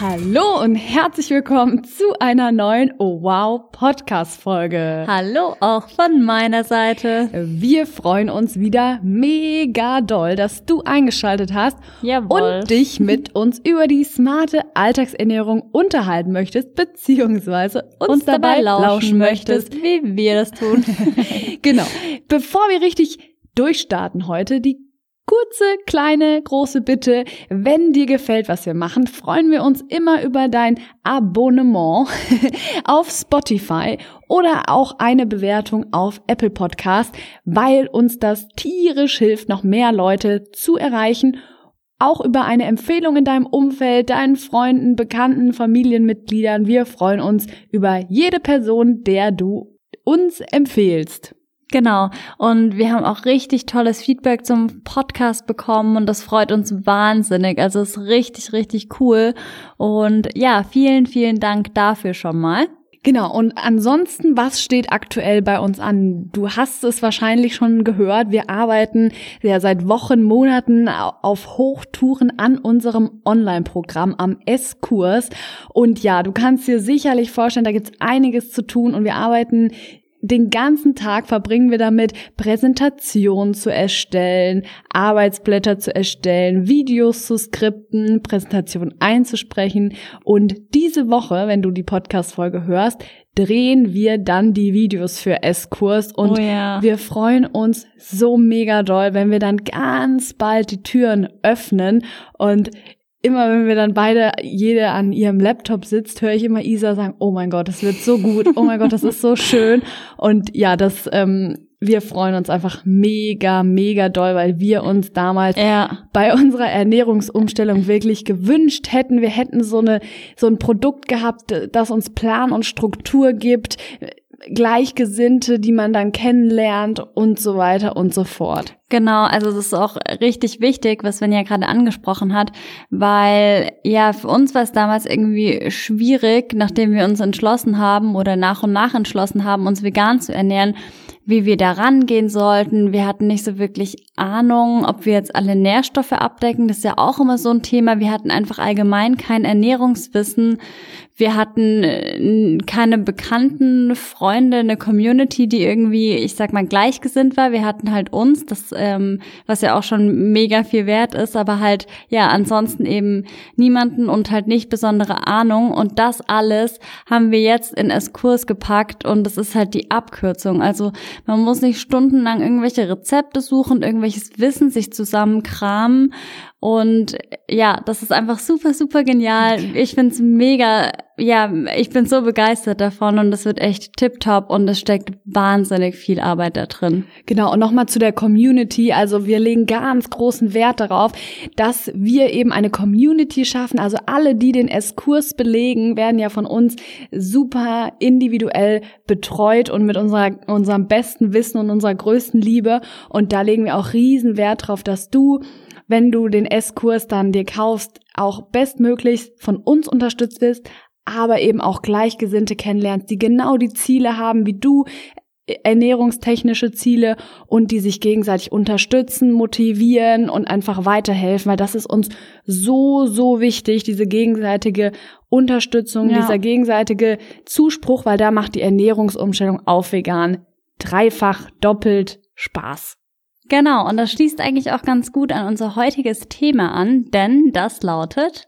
Hallo und herzlich willkommen zu einer neuen Oh Wow Podcast Folge. Hallo auch von meiner Seite. Wir freuen uns wieder mega doll, dass du eingeschaltet hast Jawohl. und dich mit uns über die smarte Alltagsernährung unterhalten möchtest, beziehungsweise uns, uns dabei lauschen, lauschen möchtest, wie wir das tun. genau. Bevor wir richtig durchstarten heute, die kurze, kleine, große Bitte. Wenn dir gefällt, was wir machen, freuen wir uns immer über dein Abonnement auf Spotify oder auch eine Bewertung auf Apple Podcast, weil uns das tierisch hilft, noch mehr Leute zu erreichen auch über eine Empfehlung in deinem Umfeld, deinen Freunden, Bekannten, Familienmitgliedern. Wir freuen uns über jede Person, der du uns empfehlst. Genau. Und wir haben auch richtig tolles Feedback zum Podcast bekommen und das freut uns wahnsinnig. Also es ist richtig, richtig cool. Und ja, vielen, vielen Dank dafür schon mal. Genau, und ansonsten, was steht aktuell bei uns an? Du hast es wahrscheinlich schon gehört, wir arbeiten ja seit Wochen, Monaten auf Hochtouren an unserem Online-Programm am S-Kurs. Und ja, du kannst dir sicherlich vorstellen, da gibt's einiges zu tun und wir arbeiten den ganzen Tag verbringen wir damit, Präsentationen zu erstellen, Arbeitsblätter zu erstellen, Videos zu skripten, Präsentationen einzusprechen. Und diese Woche, wenn du die Podcast-Folge hörst, drehen wir dann die Videos für S-Kurs und oh ja. wir freuen uns so mega doll, wenn wir dann ganz bald die Türen öffnen und immer wenn wir dann beide jede an ihrem Laptop sitzt, höre ich immer Isa sagen, oh mein Gott, das wird so gut, oh mein Gott, das ist so schön. Und ja, das, ähm, wir freuen uns einfach mega, mega doll, weil wir uns damals ja. bei unserer Ernährungsumstellung wirklich gewünscht hätten, wir hätten so eine, so ein Produkt gehabt, das uns Plan und Struktur gibt, Gleichgesinnte, die man dann kennenlernt und so weiter und so fort. Genau, also das ist auch richtig wichtig, was Svenja gerade angesprochen hat, weil ja, für uns war es damals irgendwie schwierig, nachdem wir uns entschlossen haben oder nach und nach entschlossen haben, uns vegan zu ernähren, wie wir da rangehen sollten. Wir hatten nicht so wirklich Ahnung, ob wir jetzt alle Nährstoffe abdecken. Das ist ja auch immer so ein Thema. Wir hatten einfach allgemein kein Ernährungswissen. Wir hatten äh, keine bekannten Freunde, eine Community, die irgendwie, ich sag mal, gleichgesinnt war. Wir hatten halt uns, das, ähm, was ja auch schon mega viel wert ist, aber halt, ja, ansonsten eben niemanden und halt nicht besondere Ahnung. Und das alles haben wir jetzt in S-Kurs gepackt und das ist halt die Abkürzung. Also man muss nicht stundenlang irgendwelche Rezepte suchen, irgendwelches Wissen sich zusammenkramen und ja, das ist einfach super, super genial. Ich find's mega, ja, ich bin so begeistert davon und es wird echt tipptopp und es steckt wahnsinnig viel Arbeit da drin. Genau, und nochmal zu der Community. Also wir legen ganz großen Wert darauf, dass wir eben eine Community schaffen. Also alle, die den S-Kurs belegen, werden ja von uns super individuell betreut und mit unserer, unserem besten Wissen und unserer größten Liebe. Und da legen wir auch riesen Wert drauf, dass du wenn du den S-Kurs dann dir kaufst, auch bestmöglichst von uns unterstützt wirst, aber eben auch Gleichgesinnte kennenlernst, die genau die Ziele haben wie du, ernährungstechnische Ziele und die sich gegenseitig unterstützen, motivieren und einfach weiterhelfen, weil das ist uns so, so wichtig, diese gegenseitige Unterstützung, Ja. dieser gegenseitige Zuspruch, weil da macht die Ernährungsumstellung auf vegan dreifach, doppelt Spaß. Genau, und das schließt eigentlich auch ganz gut an unser heutiges Thema an, denn das lautet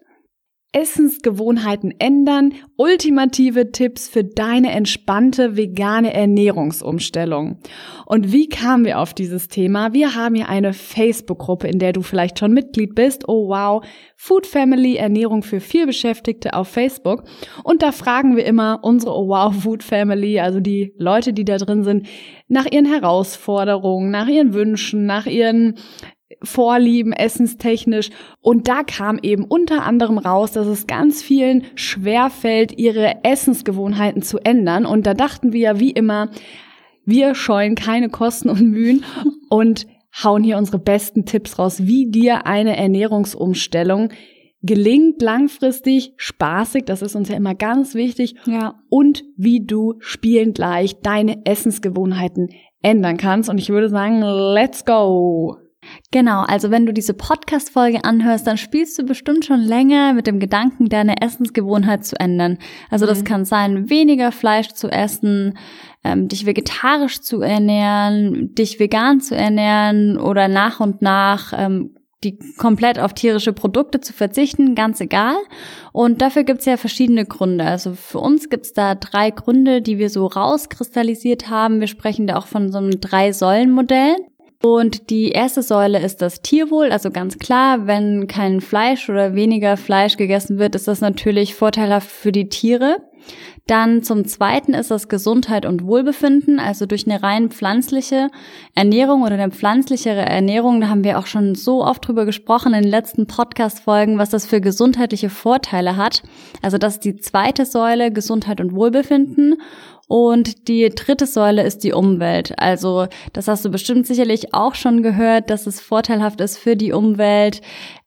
Essensgewohnheiten ändern, ultimative Tipps für deine entspannte vegane Ernährungsumstellung. Und wie kamen wir auf dieses Thema? Wir haben hier eine Facebook-Gruppe, in der du vielleicht schon Mitglied bist. Oh wow, Food Family Ernährung für vielbeschäftigte auf Facebook. Und da fragen wir immer unsere Oh wow Food Family, also die Leute, die da drin sind, nach ihren Herausforderungen, nach ihren Wünschen, nach ihren Vorlieben, essenstechnisch. Und da kam eben unter anderem raus, dass es ganz vielen schwerfällt, ihre Essensgewohnheiten zu ändern. Und da dachten wir ja wie immer, Wir scheuen keine Kosten und Mühen und hauen hier unsere besten Tipps raus, wie dir eine Ernährungsumstellung gelingt langfristig, spaßig, das ist uns ja immer ganz wichtig, Ja. und wie du spielend leicht deine Essensgewohnheiten ändern kannst. Und ich würde sagen, let's go! Genau, also wenn du diese Podcast-Folge anhörst, dann spielst du bestimmt schon länger mit dem Gedanken, deine Essensgewohnheit zu ändern. Also das Mhm. kann sein, weniger Fleisch zu essen, ähm, dich vegetarisch zu ernähren, dich vegan zu ernähren oder nach und nach ähm, die komplett auf tierische Produkte zu verzichten, ganz egal. Und dafür gibt's ja verschiedene Gründe. Also für uns gibt's da drei Gründe, die wir so rauskristallisiert haben. Wir sprechen da auch von so einem Drei-Säulen-Modell. Und die erste Säule ist das Tierwohl. Also ganz klar, wenn kein Fleisch oder weniger Fleisch gegessen wird, ist das natürlich vorteilhaft für die Tiere. Dann zum zweiten ist das Gesundheit und Wohlbefinden, also durch eine rein pflanzliche Ernährung oder eine pflanzlichere Ernährung. Da haben wir auch schon so oft drüber gesprochen in den letzten Podcast-Folgen, was das für gesundheitliche Vorteile hat. Also das ist die zweite Säule, Gesundheit und Wohlbefinden. Und die dritte Säule ist die Umwelt. Also das hast du bestimmt sicherlich auch schon gehört, dass es vorteilhaft ist für die Umwelt,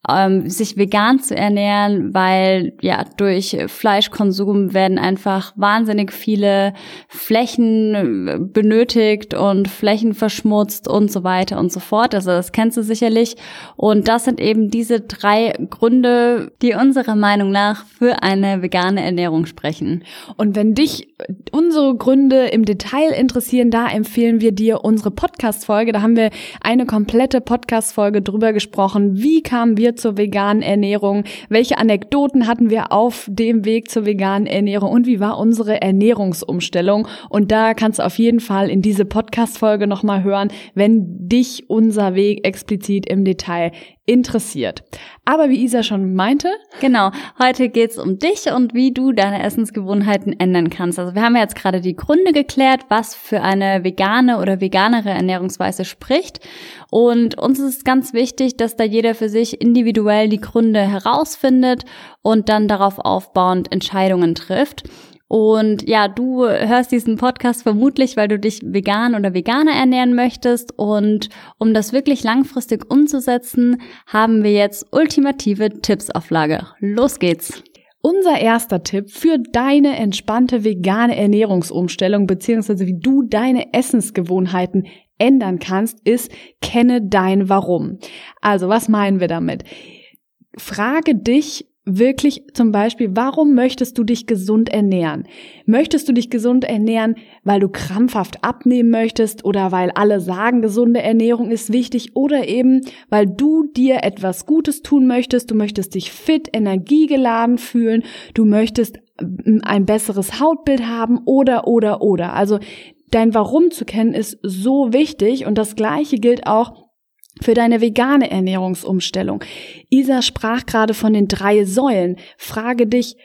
ähm, sich vegan zu ernähren, weil ja durch Fleischkonsum werden einfach wahnsinnig viele Flächen äh, benötigt und Flächen verschmutzt und so weiter und so fort. Also das kennst du sicherlich. Und das sind eben diese drei Gründe, die unserer Meinung nach für eine vegane Ernährung sprechen. Und wenn dich unsere Gründe im Detail interessieren, da empfehlen wir dir unsere Podcast-Folge. Da haben wir eine komplette Podcast-Folge drüber gesprochen. Wie kamen wir zur veganen Ernährung? Welche Anekdoten hatten wir auf dem Weg zur veganen Ernährung? Und wie war unsere Ernährungsumstellung? Und da kannst du auf jeden Fall in diese Podcast-Folge nochmal hören, wenn dich unser Weg explizit im Detail interessiert. Aber wie Isa schon meinte, Genau, heute geht's um dich und wie du deine Essensgewohnheiten ändern kannst. Also wir haben ja jetzt gerade die Gründe geklärt, was für eine vegane oder veganere Ernährungsweise spricht. Und uns ist ganz wichtig, dass da jeder für sich individuell die Gründe herausfindet und dann darauf aufbauend Entscheidungen trifft. Und ja, du hörst diesen Podcast vermutlich, weil du dich vegan oder veganer ernähren möchtest. Und um das wirklich langfristig umzusetzen, haben wir jetzt ultimative Tipps auf Lager. Los geht's! Unser erster Tipp für deine entspannte vegane Ernährungsumstellung beziehungsweise wie du deine Essensgewohnheiten ändern kannst, ist kenne dein Warum. Also was meinen wir damit? Frage dich wirklich zum Beispiel, warum möchtest du dich gesund ernähren? Möchtest du dich gesund ernähren, weil du krampfhaft abnehmen möchtest oder weil alle sagen, gesunde Ernährung ist wichtig oder eben, weil du dir etwas Gutes tun möchtest, du möchtest dich fit, energiegeladen fühlen, du möchtest ähm, ein besseres Hautbild haben oder, oder, oder. Also dein Warum zu kennen ist so wichtig und das gleiche gilt auch für deine vegane Ernährungsumstellung. Isa sprach gerade von den drei Säulen. Frage dich,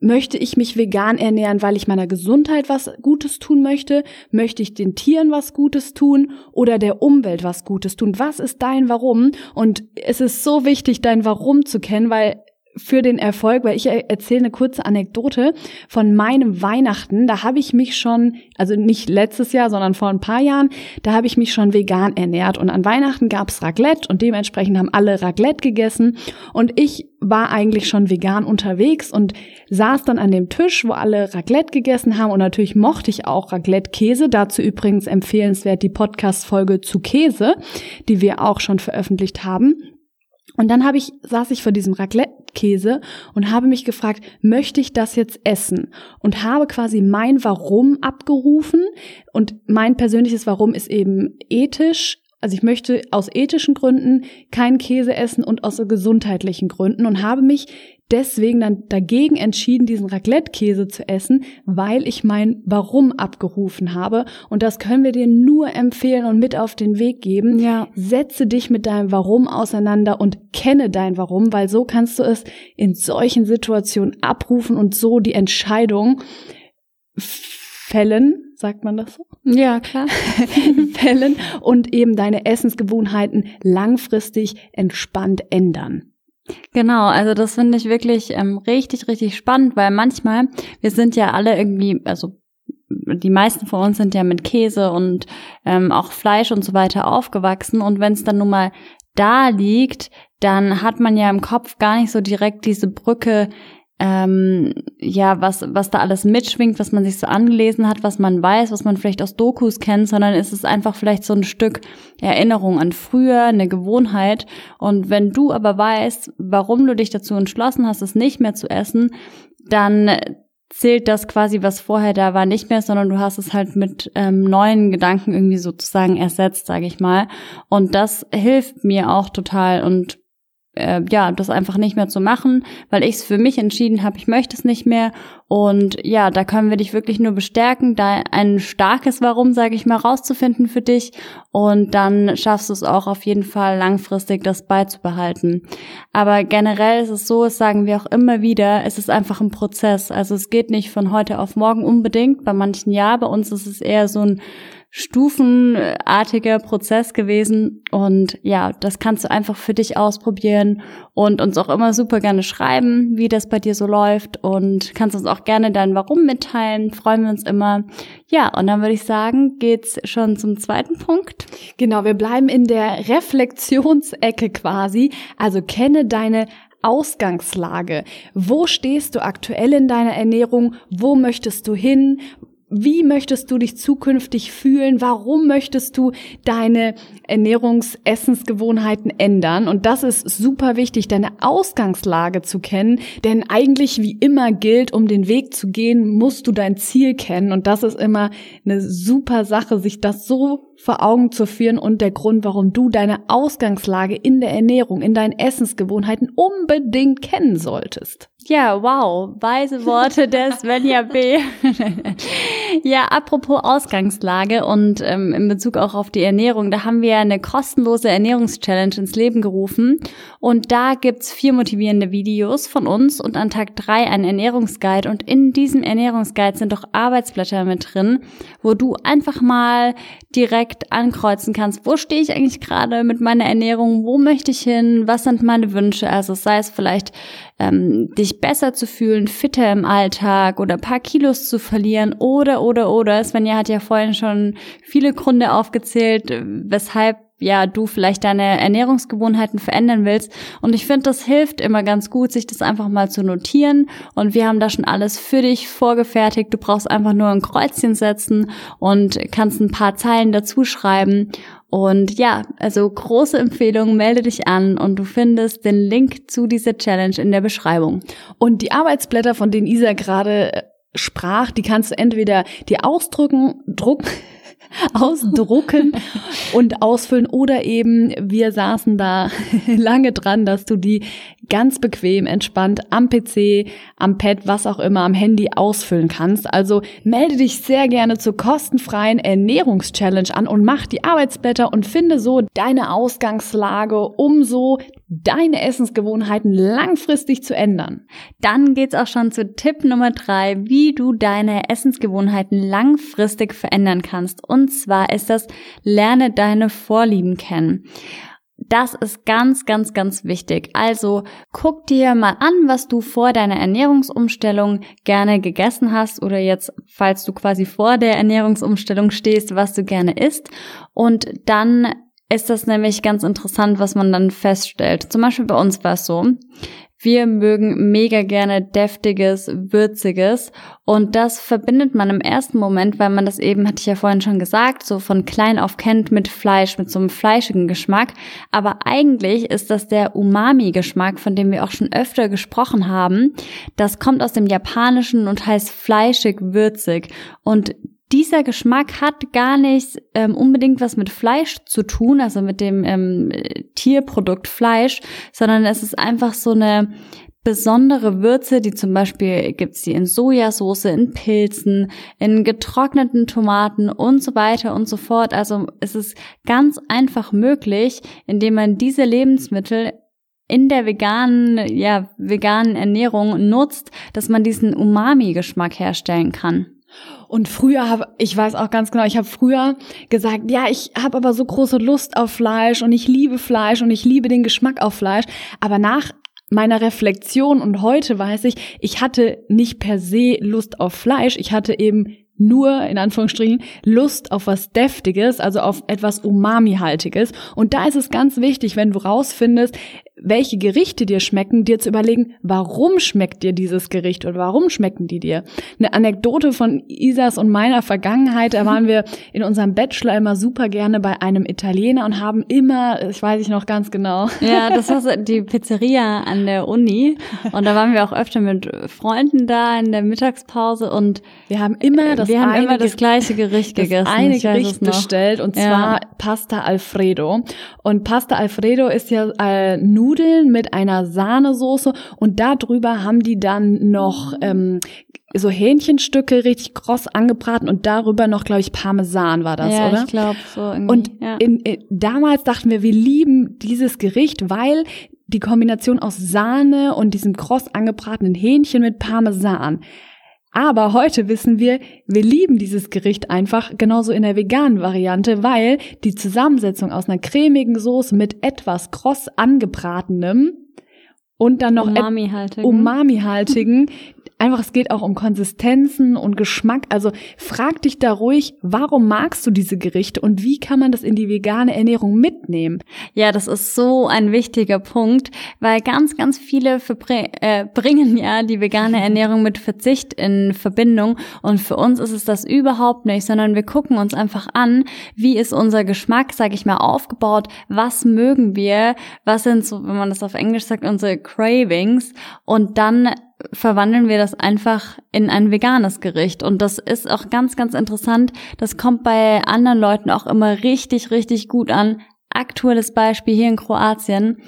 möchte ich mich vegan ernähren, weil ich meiner Gesundheit was Gutes tun möchte? Möchte ich den Tieren was Gutes tun oder der Umwelt was Gutes tun? Was ist dein Warum? Und es ist so wichtig, dein Warum zu kennen, weil für den Erfolg, weil ich erzähle eine kurze Anekdote von meinem Weihnachten. Da habe ich mich schon, also nicht letztes Jahr, sondern vor ein paar Jahren, da habe ich mich schon vegan ernährt. Und an Weihnachten gab's Raclette und dementsprechend haben alle Raclette gegessen. Und ich war eigentlich schon vegan unterwegs und saß dann an dem Tisch, wo alle Raclette gegessen haben. Und natürlich mochte ich auch Raclette-Käse. Dazu übrigens empfehlenswert die Podcast-Folge zu Käse, die wir auch schon veröffentlicht haben. Und dann habe ich, saß ich vor diesem Raclette-Käse und habe mich gefragt, möchte ich das jetzt essen? Und habe quasi mein Warum abgerufen. Und mein persönliches Warum ist eben ethisch. Also ich möchte aus ethischen Gründen keinen Käse essen und aus gesundheitlichen Gründen und habe mich deswegen dann dagegen entschieden, diesen Raclette-Käse zu essen, weil ich mein Warum abgerufen habe. Und das können wir dir nur empfehlen und mit auf den Weg geben. Ja. Setze dich mit deinem Warum auseinander und kenne dein Warum, weil so kannst du es in solchen Situationen abrufen und so die Entscheidung fällen, sagt man das so? Ja, klar. fällen und eben deine Essensgewohnheiten langfristig entspannt ändern. Genau, also das finde ich wirklich ähm, richtig, richtig spannend, weil manchmal, wir sind ja alle irgendwie, also die meisten von uns sind ja mit Käse und ähm, auch Fleisch und so weiter aufgewachsen. Und wenn es dann nun mal da liegt, dann hat man ja im Kopf gar nicht so direkt diese Brücke ähm, ja, was, was da alles mitschwingt, was man sich so angelesen hat, was man weiß, was man vielleicht aus Dokus kennt, sondern es ist einfach vielleicht so ein Stück Erinnerung an früher, eine Gewohnheit. Und wenn du aber weißt, warum du dich dazu entschlossen hast, es nicht mehr zu essen, dann zählt das quasi, was vorher da war, nicht mehr, sondern du hast es halt mit ähm, neuen Gedanken irgendwie sozusagen ersetzt, sage ich mal. Und das hilft mir auch total und äh, ja, das einfach nicht mehr zu machen, weil ich es für mich entschieden habe, ich möchte es nicht mehr. Und ja, da können wir dich wirklich nur bestärken, da ein starkes Warum, sage ich mal, rauszufinden für dich. Und dann schaffst du es auch auf jeden Fall langfristig, das beizubehalten. Aber generell ist es so, das sagen wir auch immer wieder, es ist einfach ein Prozess. Also es geht nicht von heute auf morgen unbedingt. Bei manchen ja, bei uns ist es eher so ein stufenartiger Prozess gewesen. Und ja, das kannst du einfach für dich ausprobieren und uns auch immer super gerne schreiben, wie das bei dir so läuft und kannst uns auch gerne dein Warum mitteilen. Freuen wir uns immer. Ja, und dann würde ich sagen, geht's schon zum zweiten Punkt. Genau, wir bleiben in der Reflexionsecke quasi. Also kenne deine Ausgangslage. Wo stehst du aktuell in deiner Ernährung? Wo möchtest du hin? Wie möchtest du dich zukünftig fühlen? Warum möchtest du deine Ernährungsessensgewohnheiten ändern? Und das ist super wichtig, deine Ausgangslage zu kennen. Denn eigentlich wie immer gilt, um den Weg zu gehen, musst du dein Ziel kennen. Und das ist immer eine super Sache, sich das so vor Augen zu führen und der Grund, warum du deine Ausgangslage in der Ernährung, in deinen Essensgewohnheiten unbedingt kennen solltest. Ja, wow, weise Worte des Svenja B. ja, apropos Ausgangslage und ähm, in Bezug auch auf die Ernährung, da haben wir eine kostenlose Ernährungschallenge ins Leben gerufen und da gibt's vier motivierende Videos von uns und an Tag drei ein Ernährungsguide und in diesem Ernährungsguide sind auch Arbeitsblätter mit drin, wo du einfach mal direkt ankreuzen kannst, wo stehe ich eigentlich gerade mit meiner Ernährung, wo möchte ich hin, was sind meine Wünsche, also sei es vielleicht ähm, dich besser zu fühlen, fitter im Alltag oder paar Kilos zu verlieren oder, oder, oder. Svenja hat ja vorhin schon viele Gründe aufgezählt, weshalb ja, du vielleicht deine Ernährungsgewohnheiten verändern willst. Und ich finde, das hilft immer ganz gut, sich das einfach mal zu notieren. Und wir haben da schon alles für dich vorgefertigt. Du brauchst einfach nur ein Kreuzchen setzen und kannst ein paar Zeilen dazu schreiben. Und ja, also große Empfehlung, melde dich an und du findest den Link zu dieser Challenge in der Beschreibung. Und die Arbeitsblätter, von denen Isa gerade äh, sprach, die kannst du entweder dir ausdrücken, drucken, ausdrucken und ausfüllen oder eben wir saßen da lange dran, dass du die ganz bequem, entspannt am PC, am Pad, was auch immer, am Handy ausfüllen kannst. Also melde dich sehr gerne zur kostenfreien Ernährungschallenge an und mach die Arbeitsblätter und finde so deine Ausgangslage, um so deine Essensgewohnheiten langfristig zu ändern. Dann geht's auch schon zu Tipp Nummer drei, wie du deine Essensgewohnheiten langfristig verändern kannst. Und zwar ist das, lerne deine Vorlieben kennen. Das ist ganz, ganz, ganz wichtig. Also guck dir mal an, was du vor deiner Ernährungsumstellung gerne gegessen hast oder jetzt, falls du quasi vor der Ernährungsumstellung stehst, was du gerne isst. Und dann ist das nämlich ganz interessant, was man dann feststellt. Zum Beispiel bei uns war es so. Wir mögen mega gerne deftiges, würziges und das verbindet man im ersten Moment, weil man das eben, hatte ich ja vorhin schon gesagt, so von klein auf kennt mit Fleisch, mit so einem fleischigen Geschmack. Aber eigentlich ist das der Umami-Geschmack, von dem wir auch schon öfter gesprochen haben. Das kommt aus dem Japanischen und heißt fleischig, würzig und dieser Geschmack hat gar nicht ähm, unbedingt was mit Fleisch zu tun, also mit dem ähm, Tierprodukt Fleisch, sondern es ist einfach so eine besondere Würze, die zum Beispiel gibt's die in Sojasauce, in Pilzen, in getrockneten Tomaten und so weiter und so fort. Also es ist ganz einfach möglich, indem man diese Lebensmittel in der veganen, ja, veganen Ernährung nutzt, dass man diesen Umami-Geschmack herstellen kann. Und früher habe ich weiß auch ganz genau, ich habe früher gesagt, ja, ich habe aber so große Lust auf Fleisch und ich liebe Fleisch und ich liebe den Geschmack auf Fleisch, aber nach meiner Reflexion und heute weiß ich, ich hatte nicht per se Lust auf Fleisch, ich hatte eben nur in Anführungsstrichen Lust auf was Deftiges, also auf etwas Umami-haltiges. Und da ist es ganz wichtig, wenn du rausfindest, welche Gerichte dir schmecken, dir zu überlegen, warum schmeckt dir dieses Gericht oder warum schmecken die dir. Eine Anekdote von Isas und meiner Vergangenheit, da waren wir in unserem Bachelor immer super gerne bei einem Italiener und haben immer, ich weiß ich noch ganz genau. Ja, das war die Pizzeria an der Uni und da waren wir auch öfter mit Freunden da in der Mittagspause und wir haben immer das, wir haben eine, immer das gleiche Gericht das gegessen. eine weiß es Gericht bestellt und Ja. zwar Pasta Alfredo. Und Pasta Alfredo ist ja äh, Nudeln mit einer Sahnesoße und darüber haben die dann noch ähm, so Hähnchenstücke richtig kross angebraten und darüber noch, glaube ich, Parmesan war das, ja, oder? ich glaube so irgendwie. Und ja. in, in, damals dachten wir, wir lieben dieses Gericht, weil die Kombination aus Sahne und diesem kross angebratenen Hähnchen mit Parmesan. Aber heute wissen wir, wir lieben dieses Gericht einfach genauso in der veganen Variante, weil die Zusammensetzung aus einer cremigen Soße mit etwas kross angebratenem und dann noch et- Umami-haltig. Umami-haltigen. Einfach, es geht auch um Konsistenzen und Geschmack. Also frag dich da ruhig, warum magst du diese Gerichte und wie kann man das in die vegane Ernährung mitnehmen? Ja, das ist so ein wichtiger Punkt, weil ganz, ganz viele äh, bringen ja die vegane Ernährung mit Verzicht in Verbindung und für uns ist es das überhaupt nicht, sondern wir gucken uns einfach an, wie ist unser Geschmack, sag ich mal, aufgebaut, was mögen wir, was sind so, wenn man das auf Englisch sagt, unsere Cravings und dann verwandeln wir das einfach in ein veganes Gericht. Und das ist auch ganz, ganz interessant. Das kommt bei anderen Leuten auch immer richtig, richtig gut an. Aktuelles Beispiel hier in Kroatien.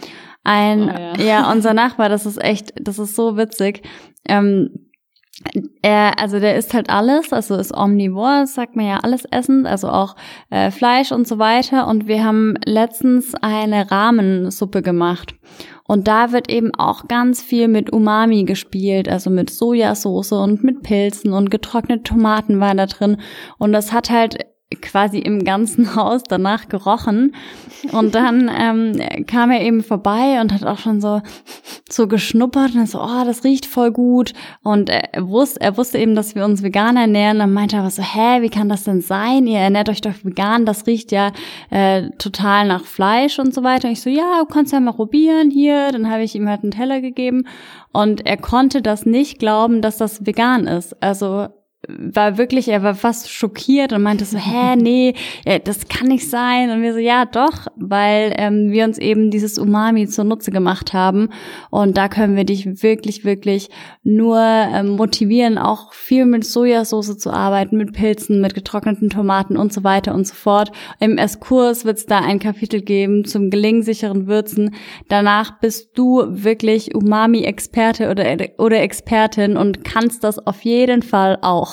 Ein, Oh ja. ja. unser Nachbar, das ist echt, das ist so witzig. Ähm, er, also der isst halt alles, also ist omnivor, sagt man ja alles essen, also auch äh, Fleisch und so weiter. Und wir haben letztens eine Rahmensuppe gemacht. Und da wird eben auch ganz viel mit Umami gespielt, also mit Sojasauce und mit Pilzen und getrocknete Tomaten war da drin. Und das hat halt quasi im ganzen Haus danach gerochen. Und dann ähm, kam er eben vorbei und hat auch schon so so geschnuppert und so, oh, das riecht voll gut. Und er wusste, er wusste eben, dass wir uns vegan ernähren. Dann meinte er aber so, hä, wie kann das denn sein? Ihr ernährt euch doch vegan, das riecht ja äh, total nach Fleisch und so weiter. Und ich so, ja, du kannst ja mal probieren hier. Dann habe ich ihm halt einen Teller gegeben. Und er konnte das nicht glauben, dass das vegan ist. Also war wirklich, er war fast schockiert und meinte so, hä, nee, äh, das kann nicht sein. Und wir so, ja, doch, weil ähm, wir uns eben dieses Umami zunutze gemacht haben. Und da können wir dich wirklich, wirklich nur ähm, motivieren, auch viel mit Sojasauce zu arbeiten, mit Pilzen, mit getrockneten Tomaten und so weiter und so fort. Im Esskurs wird es da ein Kapitel geben zum gelingsicheren Würzen. Danach bist du wirklich Umami-Experte oder, oder Expertin und kannst das auf jeden Fall auch.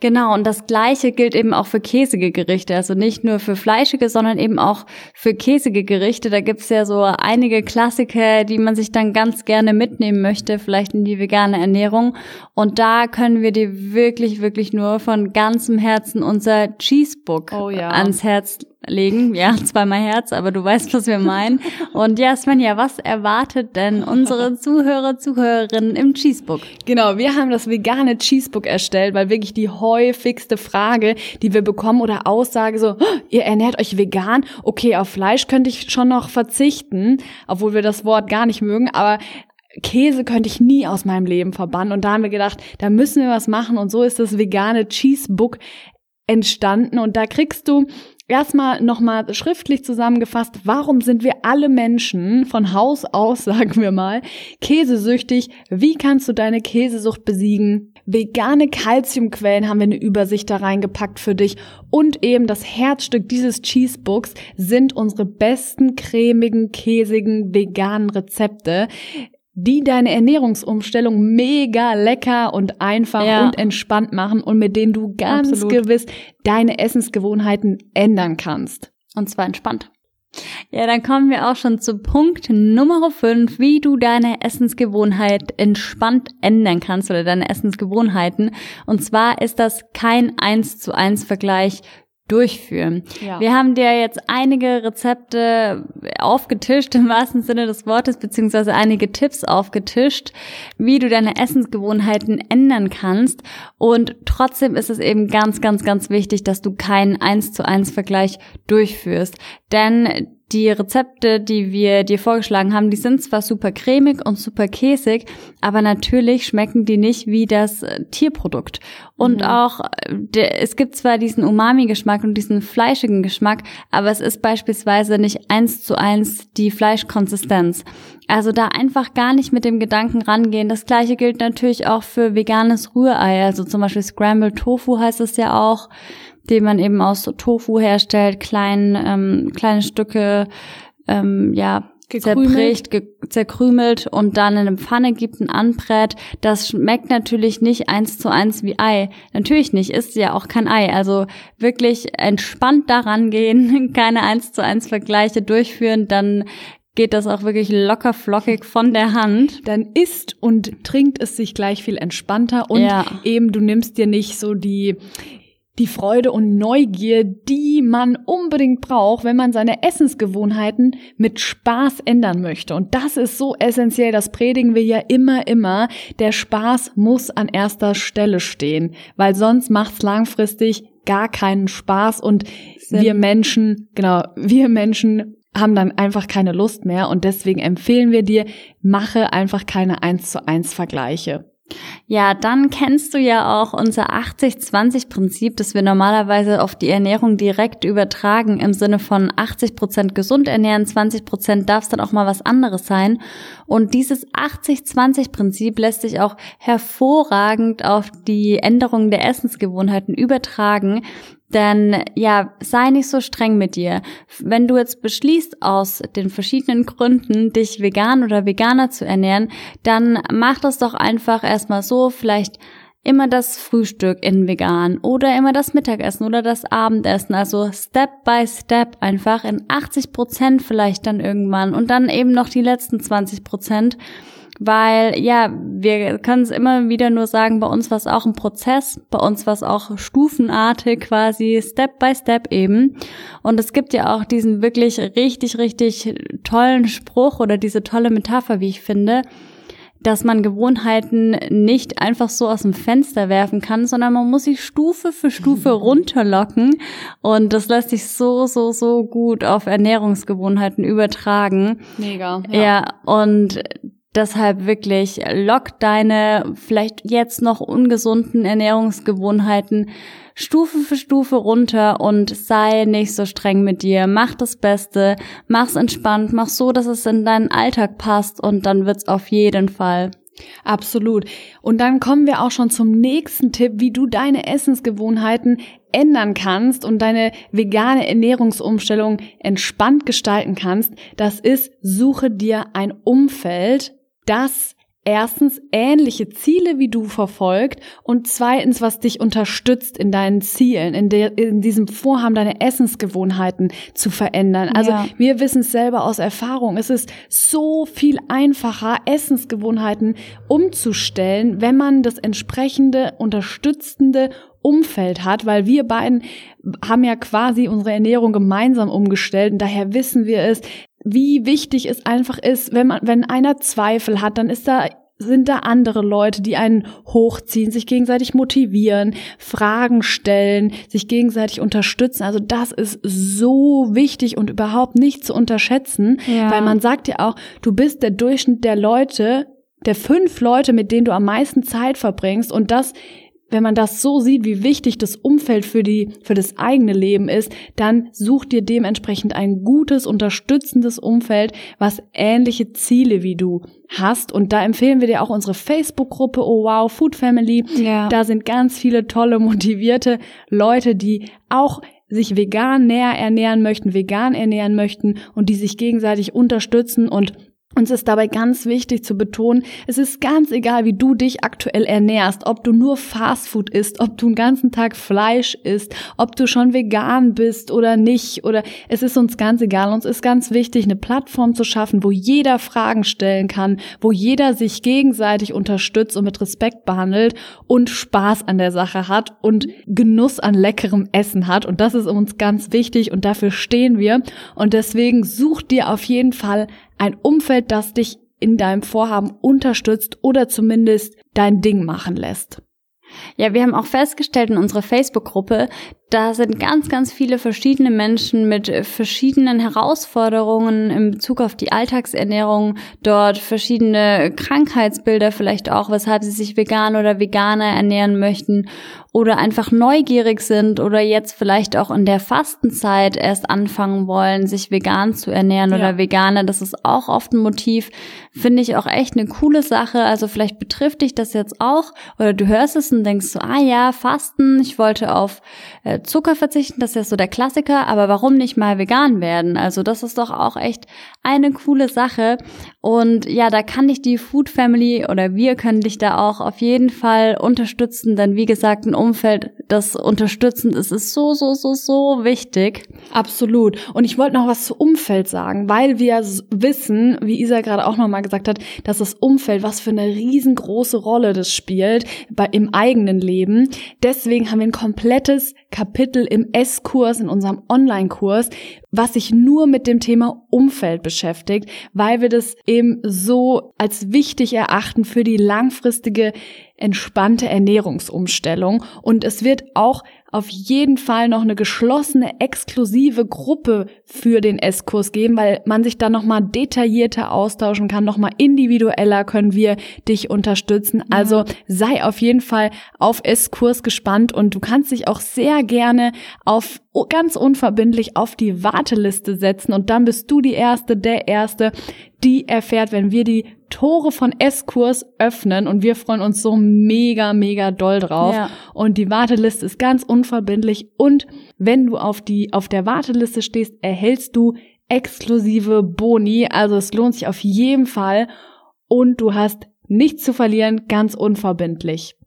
Genau, und das gleiche gilt eben auch für käsige Gerichte. Also nicht nur für fleischige, sondern eben auch für käsige Gerichte. Da gibt's ja so einige Klassiker, die man sich dann ganz gerne mitnehmen möchte, vielleicht in die vegane Ernährung. Und da können wir dir wirklich, wirklich nur von ganzem Herzen unser Cheesebook Oh ja. ans Herz legen. Ja, zweimal Herz, aber du weißt, was wir meinen. Und ja, Svenja, was erwartet denn unsere Zuhörer, Zuhörerinnen im Cheesebook? Genau, wir haben das vegane Cheesebook erstellt, weil wirklich die häufigste Frage, die wir bekommen oder Aussage so, "Oh, ihr ernährt euch vegan? Okay, auf Fleisch könnte ich schon noch verzichten, obwohl wir das Wort gar nicht mögen, aber Käse könnte ich nie aus meinem Leben verbannen. Und da haben wir gedacht, da müssen wir was machen. Und so ist das vegane Cheesebook entstanden. Und da kriegst du erstmal nochmal schriftlich zusammengefasst, warum sind wir alle Menschen von Haus aus, sagen wir mal, käsesüchtig? Wie kannst du deine Käsesucht besiegen? Vegane Kalziumquellen haben wir eine Übersicht da reingepackt für dich. Und eben das Herzstück dieses Cheesebooks sind unsere besten cremigen, käsigen, veganen Rezepte die deine Ernährungsumstellung mega lecker und einfach Ja. und entspannt machen und mit denen du ganz Absolut. gewiss deine Essensgewohnheiten ändern kannst. Und zwar entspannt. Ja, dann kommen wir auch schon zu Punkt Nummer 5, wie du deine Essensgewohnheit entspannt ändern kannst oder deine Essensgewohnheiten. Und zwar ist das kein 1 zu 1 Vergleich durchführen. Ja. Wir haben dir jetzt einige Rezepte aufgetischt, im wahrsten Sinne des Wortes, beziehungsweise einige Tipps aufgetischt, wie du deine Essensgewohnheiten ändern kannst. Und trotzdem ist es eben ganz, ganz, ganz wichtig, dass du keinen eins zu eins Vergleich durchführst. Denn die Rezepte, die wir dir vorgeschlagen haben, die sind zwar super cremig und super käsig, aber natürlich schmecken die nicht wie das äh, Tierprodukt. Und Mhm. auch, äh, es gibt zwar diesen Umami-Geschmack und diesen fleischigen Geschmack, aber es ist beispielsweise nicht eins zu eins die Fleischkonsistenz. Also da einfach gar nicht mit dem Gedanken rangehen. Das gleiche gilt natürlich auch für veganes Rührei, also zum Beispiel Scrambled Tofu heißt es ja auch den man eben aus Tofu herstellt, klein, ähm, kleine Stücke, ähm, ja, Gekrümelt. zerbricht, ge zerkrümelt und dann in eine Pfanne gibt, ein anbrät. Das schmeckt natürlich nicht eins zu eins wie Ei. Natürlich nicht, ist ja auch kein Ei. Also wirklich entspannt daran gehen, keine eins zu eins Vergleiche durchführen, dann geht das auch wirklich locker flockig von der Hand. dann isst und trinkt es sich gleich viel entspannter und Ja. eben du nimmst dir nicht so die die Freude und Neugier, die man unbedingt braucht, wenn man seine Essensgewohnheiten mit Spaß ändern möchte. Und das ist so essentiell, das predigen wir ja immer, immer. Der Spaß muss an erster Stelle stehen, weil sonst macht's langfristig gar keinen Spaß und Sinn. wir Menschen, genau, wir Menschen haben dann einfach keine Lust mehr und deswegen empfehlen wir dir, mache einfach keine 1 zu 1 Vergleiche. Ja, dann kennst du ja auch unser 80-20-Prinzip, das wir normalerweise auf die Ernährung direkt übertragen, im Sinne von 80 Prozent gesund ernähren, 20 Prozent darf es dann auch mal was anderes sein. Und dieses 80-20-Prinzip lässt sich auch hervorragend auf die Änderung der Essensgewohnheiten übertragen. Denn ja, sei nicht so streng mit dir. Wenn du jetzt beschließt, aus den verschiedenen Gründen dich vegan oder veganer zu ernähren, dann mach das doch einfach erstmal so, vielleicht immer das Frühstück in vegan oder immer das Mittagessen oder das Abendessen. Also Step by Step einfach in 80 Prozent vielleicht dann irgendwann und dann eben noch die letzten 20 Prozent. Weil ja, wir können es immer wieder nur sagen, bei uns war es auch ein Prozess, bei uns war es auch stufenartig quasi, Step by Step eben. Und es gibt ja auch diesen wirklich richtig, richtig tollen Spruch oder diese tolle Metapher, wie ich finde, dass man Gewohnheiten nicht einfach so aus dem Fenster werfen kann, sondern man muss sie Stufe für Stufe runterlocken. Und das lässt sich so, so, so gut auf Ernährungsgewohnheiten übertragen. Mega. Ja, und deshalb wirklich lock deine vielleicht jetzt noch ungesunden Ernährungsgewohnheiten Stufe für Stufe runter und sei nicht so streng mit dir. Mach das Beste, mach's entspannt, mach so, dass es in deinen Alltag passt und dann wird's auf jeden Fall. Absolut. Und dann kommen wir auch schon zum nächsten Tipp, wie du deine Essensgewohnheiten ändern kannst und deine vegane Ernährungsumstellung entspannt gestalten kannst. Das ist, suche dir ein Umfeld, das erstens ähnliche Ziele wie du verfolgt und zweitens, was dich unterstützt in deinen Zielen, in, der, in diesem Vorhaben, deine Essensgewohnheiten zu verändern. Also Ja. wir wissen es selber aus Erfahrung. Es ist so viel einfacher, Essensgewohnheiten umzustellen, wenn man das entsprechende, unterstützende Umfeld hat, weil wir beiden haben ja quasi unsere Ernährung gemeinsam umgestellt und daher wissen wir es, wie wichtig es einfach ist, wenn man, wenn einer Zweifel hat, dann ist da sind da andere Leute, die einen hochziehen, sich gegenseitig motivieren, Fragen stellen, sich gegenseitig unterstützen. Also das ist so wichtig und überhaupt nicht zu unterschätzen, Ja. weil man sagt ja auch, du bist der Durchschnitt der Leute, der fünf Leute, mit denen du am meisten Zeit verbringst und das wenn man das so sieht, wie wichtig das Umfeld für die, für das eigene Leben ist, dann such dir dementsprechend ein gutes, unterstützendes Umfeld, was ähnliche Ziele wie du hast. Und da empfehlen wir dir auch unsere Facebook-Gruppe Oh Wow Food Family. Ja. Da sind ganz viele tolle, motivierte Leute, die auch sich vegan näher ernähren möchten, vegan ernähren möchten und die sich gegenseitig unterstützen und Uns ist dabei ganz wichtig zu betonen, es ist ganz egal, wie du dich aktuell ernährst, ob du nur Fastfood isst, ob du den ganzen Tag Fleisch isst, ob du schon vegan bist oder nicht, oder es ist uns ganz egal. Uns ist ganz wichtig, eine Plattform zu schaffen, wo jeder Fragen stellen kann, wo jeder sich gegenseitig unterstützt und mit Respekt behandelt und Spaß an der Sache hat und Genuss an leckerem Essen hat. Und das ist uns ganz wichtig und dafür stehen wir. Und deswegen such dir auf jeden Fall ein Umfeld, das dich in deinem Vorhaben unterstützt oder zumindest dein Ding machen lässt. Ja, wir haben auch festgestellt in unserer Facebook-Gruppe, da sind ganz, ganz viele verschiedene Menschen mit verschiedenen Herausforderungen in Bezug auf die Alltagsernährung, dort verschiedene Krankheitsbilder vielleicht auch, weshalb sie sich vegan oder veganer ernähren möchten oder einfach neugierig sind oder jetzt vielleicht auch in der Fastenzeit erst anfangen wollen, sich vegan zu ernähren ja. oder veganer. Das ist auch oft ein Motiv. Finde ich auch echt eine coole Sache. Also vielleicht betrifft dich das jetzt auch oder du hörst es und denkst so, ah ja, Fasten, ich wollte auf Zucker verzichten, das ist ja so der Klassiker, aber warum nicht mal vegan werden? Also das ist doch auch echt eine coole Sache. Und ja, da kann dich die Food Family oder wir können dich da auch auf jeden Fall unterstützen, denn wie gesagt, ein Umfeld, das unterstützend ist, ist so, so, so, so wichtig. Absolut. Und ich wollte noch was zu Umfeld sagen, weil wir wissen, wie Isa gerade auch nochmal gesagt hat, dass das Umfeld, was für eine riesengroße Rolle das spielt bei, im eigenen Leben. Deswegen haben wir ein komplettes Kapitel im S-Kurs, in unserem Online-Kurs, was sich nur mit dem Thema Umfeld beschäftigt, weil wir das eben so als wichtig erachten für die langfristige entspannte Ernährungsumstellung. Und es wird auch auf jeden Fall noch eine geschlossene, exklusive Gruppe für den S-Kurs geben, weil man sich dann nochmal detaillierter austauschen kann, nochmal individueller können wir dich unterstützen. Also sei auf jeden Fall auf S-Kurs gespannt und du kannst dich auch sehr gerne auf ganz unverbindlich auf die Warteliste setzen und dann bist du die Erste, der Erste, die erfährt, wenn wir die Tore von S-Kurs öffnen und wir freuen uns so mega, mega doll drauf. Ja. Und die Warteliste ist ganz unverbindlich und wenn du auf die, auf der Warteliste stehst, erhältst du exklusive Boni. Also es lohnt sich auf jeden Fall und du hast nichts zu verlieren, ganz unverbindlich.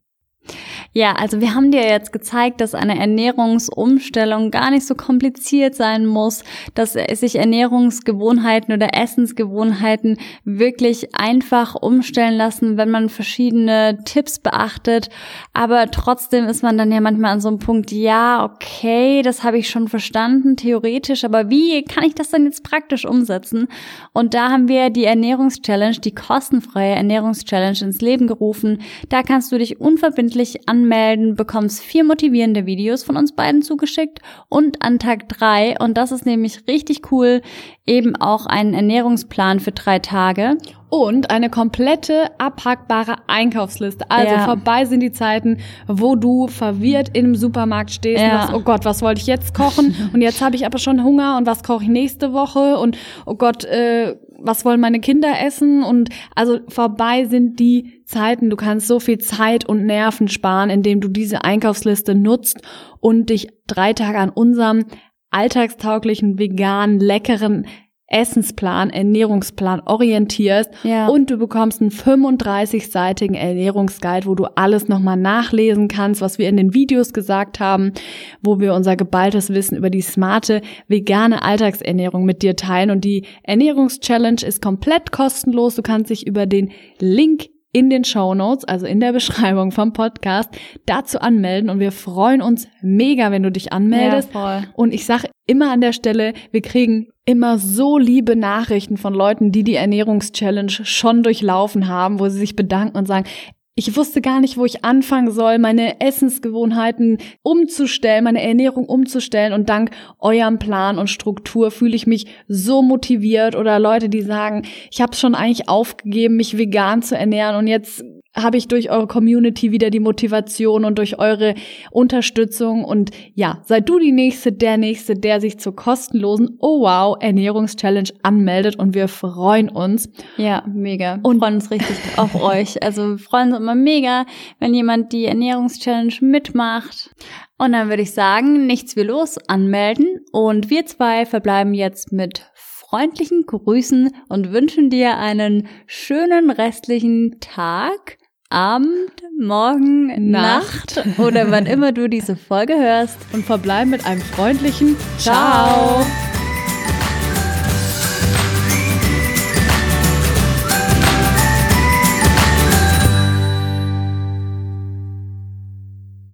Ja, also wir haben dir jetzt gezeigt, dass eine Ernährungsumstellung gar nicht so kompliziert sein muss, dass sich Ernährungsgewohnheiten oder Essensgewohnheiten wirklich einfach umstellen lassen, wenn man verschiedene Tipps beachtet. Aber trotzdem ist man dann ja manchmal an so einem Punkt, ja, okay, das habe ich schon verstanden, theoretisch, aber wie kann ich das denn jetzt praktisch umsetzen? Und da haben wir die Ernährungschallenge, die kostenfreie Ernährungschallenge ins Leben gerufen. Da kannst du dich unverbindlich an anmelden, bekommst vier motivierende Videos von uns beiden zugeschickt und an Tag drei, und das ist nämlich richtig cool, eben auch einen Ernährungsplan für drei Tage. Und eine komplette abhackbare Einkaufsliste. Also ja. vorbei sind die Zeiten, wo du verwirrt im Supermarkt stehst ja. und sagst, oh Gott, was wollte ich jetzt kochen? und jetzt habe ich aber schon Hunger und was koche ich nächste Woche? Und oh Gott, äh, was wollen meine Kinder essen? Und also vorbei sind die Zeiten. Du kannst so viel Zeit und Nerven sparen, indem du diese Einkaufsliste nutzt und dich drei Tage an unserem alltagstauglichen, veganen, leckeren Essensplan, Ernährungsplan orientierst ja. und du bekommst einen 35-seitigen Ernährungsguide, wo du alles nochmal nachlesen kannst, was wir in den Videos gesagt haben, wo wir unser geballtes Wissen über die smarte vegane Alltagsernährung mit dir teilen und die Ernährungschallenge ist komplett kostenlos. Du kannst dich über den Link in den Show Notes, also in der Beschreibung vom Podcast, dazu anmelden und wir freuen uns mega, wenn du dich anmeldest. Ja, und ich sage immer an der Stelle, wir kriegen immer so liebe Nachrichten von Leuten, die die Ernährungschallenge schon durchlaufen haben, wo sie sich bedanken und sagen, ich wusste gar nicht, wo ich anfangen soll, meine Essensgewohnheiten umzustellen, meine Ernährung umzustellen. Und dank eurem Plan und Struktur fühle ich mich so motiviert. Oder Leute, die sagen, ich habe schon eigentlich aufgegeben, mich vegan zu ernähren und jetzt habe ich durch eure Community wieder die Motivation und durch eure Unterstützung. Und ja, sei du die Nächste, der Nächste, der sich zur kostenlosen Oh Wow Ernährungschallenge anmeldet und wir freuen uns. Ja, mega. Und freuen uns richtig auf euch. Also wir freuen uns immer mega, wenn jemand die Ernährungschallenge mitmacht. Und dann würde ich sagen, nichts wie los, anmelden. Und wir zwei verbleiben jetzt mit freundlichen Grüßen und wünschen dir einen schönen restlichen Tag, Abend, Morgen, Nacht, Nacht oder wann immer du diese Folge hörst. Und verbleiben mit einem freundlichen Ciao. Ciao.